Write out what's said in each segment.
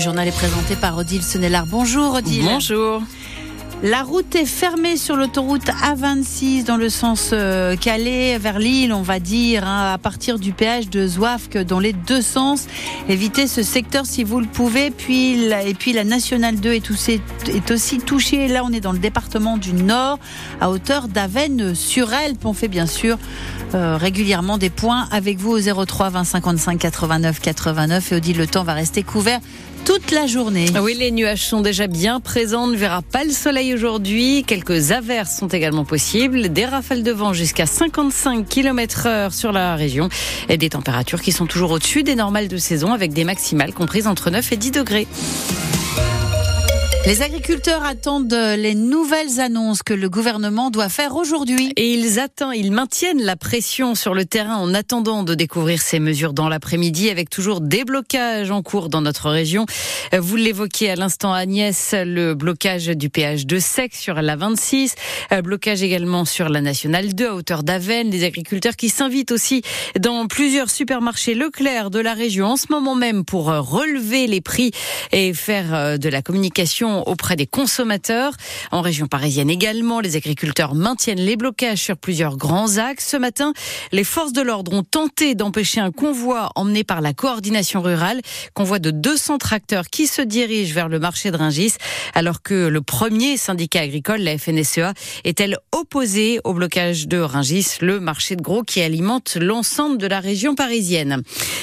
le journal est présenté par Odile Senelard. Bonjour Odile. Bonjour. La route est fermée sur l'autoroute A26 dans le sens euh, Calais vers Lille, on va dire, hein, à partir du péage de Zouafque dans les deux sens. Évitez ce secteur si vous le pouvez. Puis et puis la nationale 2 est, est aussi touchée. Là, on est dans le département du Nord, à hauteur d'Avennes sur Elpe. On fait bien sûr euh, régulièrement des points avec vous au 03 20 55 89 89. Et Odile, le temps va rester couvert toute la journée. Oui, les nuages sont déjà bien présents. On ne verra pas le soleil aujourd'hui. Quelques averses sont également possibles. Des rafales de vent jusqu'à 55 km heure sur la région. Et des températures qui sont toujours au-dessus des normales de saison avec des maximales comprises entre 9 et 10 degrés. Les agriculteurs attendent les nouvelles annonces que le gouvernement doit faire aujourd'hui. Et ils attendent, ils maintiennent la pression sur le terrain en attendant de découvrir ces mesures dans l'après-midi avec toujours des blocages en cours dans notre région. Vous l'évoquiez à l'instant Agnès, le blocage du péage de Sec sur la 26, blocage également sur la nationale 2 à hauteur d'Aven, des agriculteurs qui s'invitent aussi dans plusieurs supermarchés Leclerc de la région en ce moment même pour relever les prix et faire de la communication auprès des consommateurs. En région parisienne également, les agriculteurs maintiennent les blocages sur plusieurs grands axes. Ce matin, les forces de l'ordre ont tenté d'empêcher un convoi emmené par la coordination rurale, convoi de 200 tracteurs qui se dirigent vers le marché de Ringis, alors que le premier syndicat agricole, la FNSEA, est-elle opposée au blocage de Ringis, le marché de gros qui alimente l'ensemble de la région parisienne.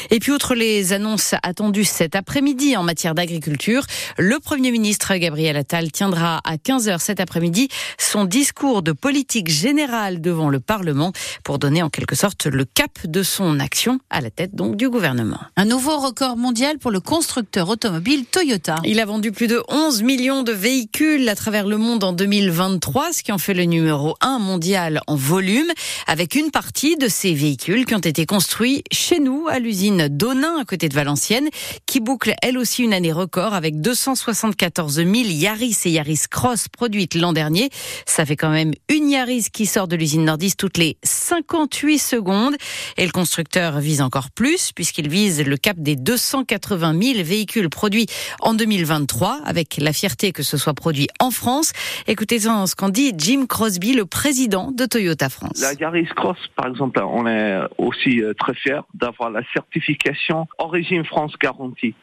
Et puis, outre les annonces attendues cet après-midi en matière d'agriculture, le Premier ministre Gabriel Attal tiendra à 15h cet après-midi son discours de politique générale devant le Parlement pour donner en quelque sorte le cap de son action à la tête donc du gouvernement. Un nouveau record mondial pour le constructeur automobile Toyota. Il a vendu plus de 11 millions de véhicules à travers le monde en 2023, ce qui en fait le numéro 1 mondial en volume, avec une partie de ces véhicules qui ont été construits chez nous à l'usine d'Onin à côté de Valenciennes, qui boucle elle aussi une année record avec 274 000 Yaris et Yaris Cross produites l'an dernier. Ça fait quand même une Yaris qui sort de l'usine nordiste toutes les 58 secondes. Et le constructeur vise encore plus puisqu'il vise le cap des 280 000 véhicules produits en 2023 avec la fierté que ce soit produit en France. Écoutez ce qu'en dit Jim Crosby, le président de Toyota France. La Yaris Cross, par exemple, on est aussi euh, très fiers d'avoir la certification Origine France garantie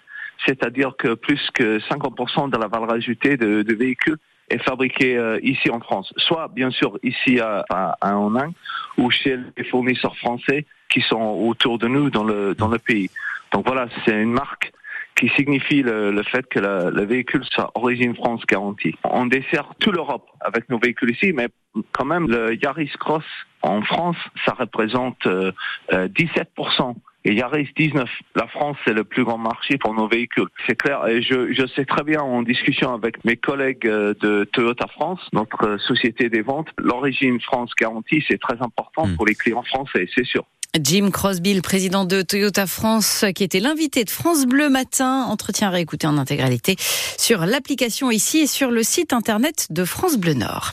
c'est-à-dire que plus que 50% de la valeur ajoutée de, véhicules est fabriquée euh, ici en France, soit bien sûr ici à, à, à Inde ou chez les fournisseurs français qui sont autour de nous dans le dans le pays. Donc voilà, c'est une marque qui signifie le, fait que le véhicule soit origine France garantie. On dessert toute l'Europe avec nos véhicules ici, mais quand même le Yaris Cross en France, ça représente euh, 17% et Yaris 19. La France, c'est le plus grand marché pour nos véhicules. C'est clair. Et je, je sais très bien en discussion avec mes collègues euh, de Toyota France, notre société des ventes, l'origine France garantie, c'est très important hmm. pour les clients français, c'est sûr. Jim Crosby, le président de Toyota France, qui était l'invité de France Bleu Matin. Entretien réécouté en intégralité sur l'application ici et sur le site internet de France Bleu Nord.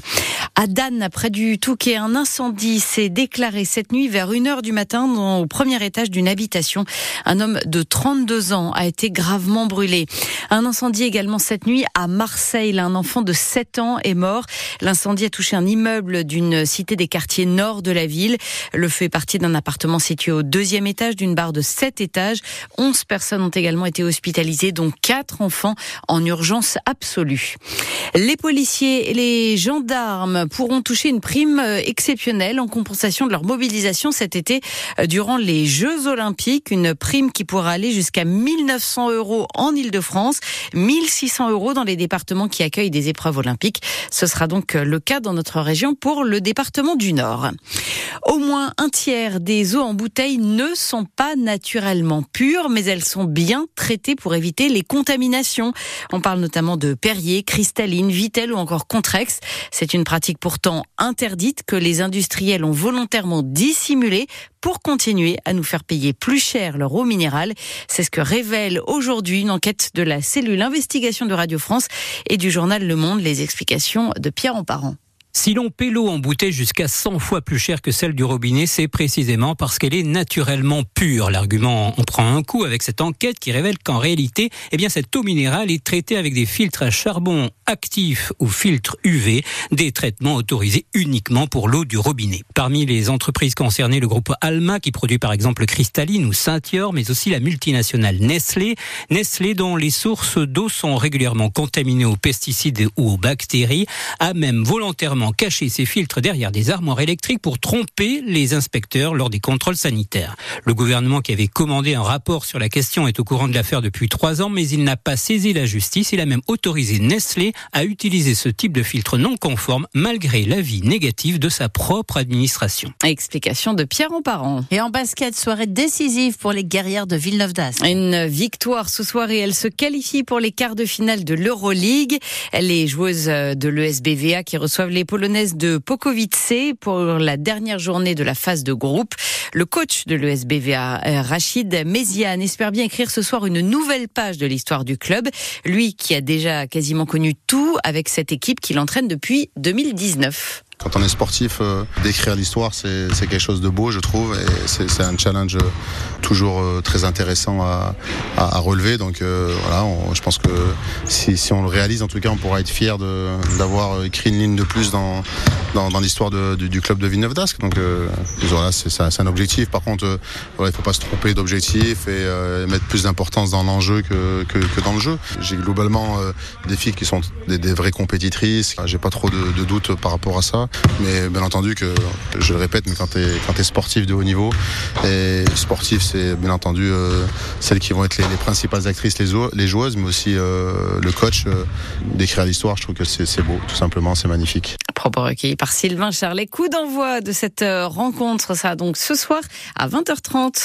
À Dan, près du Touquet, un incendie s'est déclaré cette nuit vers 1h du matin dans, au premier étage d'une habitation. Un homme de 32 ans a été gravement brûlé. Un incendie également cette nuit à Marseille. Un enfant de 7 ans est mort. L'incendie a touché un immeuble d'une cité des quartiers nord de la ville. Le feu est parti d'un appartement situé au deuxième étage d'une barre de sept étages. Onze personnes ont également été hospitalisées, dont quatre enfants en urgence absolue. Les policiers et les gendarmes pourront toucher une prime exceptionnelle en compensation de leur mobilisation cet été euh, durant les Jeux Olympiques. Une prime qui pourra aller jusqu'à 1900 euros en Ile-de-France, 1600 euros dans les départements qui accueillent des épreuves olympiques. Ce sera donc le cas dans notre région pour le département du Nord. Au moins un tiers des eaux en bouteille ne sont pas naturellement pures, mais elles sont bien traitées pour éviter les contaminations. On parle notamment de Perrier, Cristalline, Vitel ou encore Contrex. C'est une pratique pourtant interdite que les industriels ont volontairement dissimulée pour continuer à nous faire payer plus cher leur eau minérale. C'est ce que révèle aujourd'hui une enquête de la cellule investigation de Radio France et du journal Le Monde. Les explications de Pierre Emparent. Si l'on paie l'eau en bouteille jusqu'à 100 fois plus cher que celle du robinet, c'est précisément parce qu'elle est naturellement pure. L'argument on prend un coup avec cette enquête qui révèle qu'en réalité, eh bien, cette eau minérale est traitée avec des filtres à charbon actif ou filtres UV, des traitements autorisés uniquement pour l'eau du robinet. Parmi les entreprises concernées, le groupe Alma qui produit par exemple Cristalline ou Saint-Yor, mais aussi la multinationale Nestlé. Nestlé dont les sources d'eau sont régulièrement contaminées aux pesticides ou aux bactéries, a même volontairement cacher ses filtres derrière des armoires électriques pour tromper les inspecteurs lors des contrôles sanitaires. Le gouvernement qui avait commandé un rapport sur la question est au courant de l'affaire depuis trois ans, mais il n'a pas saisi la justice. Il a même autorisé Nestlé à utiliser ce type de filtre non conforme malgré l'avis négatif de sa propre administration. Explication de Pierre Parent. Et en basket, soirée décisive pour les guerrières de Villeneuve d'Ascq. Une victoire ce soir et elle se qualifie pour les quarts de finale de l'Euroleague. Les joueuses de l'ESBVA qui reçoivent les polonaise de Pokowice pour la dernière journée de la phase de groupe. Le coach de l'ESBVA, euh, Rachid Mezian, espère bien écrire ce soir une nouvelle page de l'histoire du club. Lui qui a déjà quasiment connu tout avec cette équipe qu'il entraîne depuis 2019. Quand on est sportif, euh, d'écrire l'histoire, c'est quelque chose de beau, je trouve, et c'est un challenge toujours euh, très intéressant à, à, relever. Donc euh, voilà, je pense que si, si, on le réalise, en tout cas, on pourra être fier d'avoir écrit une ligne de plus dans, dans, dans l'histoire du, du, club de Villeneuve d'Ascq. Donc voilà, c'est un objectif. Par contre, il ne faut pas se tromper d'objectif et mettre plus d'importance dans l'enjeu que, que, que, dans le jeu. J'ai globalement des filles qui sont des, des vraies compétitrices. J'ai pas trop de, de doutes par rapport à ça. Mais bien entendu que, je le répète, mais quand tu es, sportif de haut niveau, et sportif c'est bien entendu euh, celles qui vont être les, principales actrices, les, les, joueuses, mais aussi euh, le coach, euh, d'écrire l'histoire, je trouve que c'est beau, tout simplement, c'est magnifique. Propos recueillis par Sylvain Charlet. Coup d'envoi de cette rencontre, ça donc ce soir à 20h30.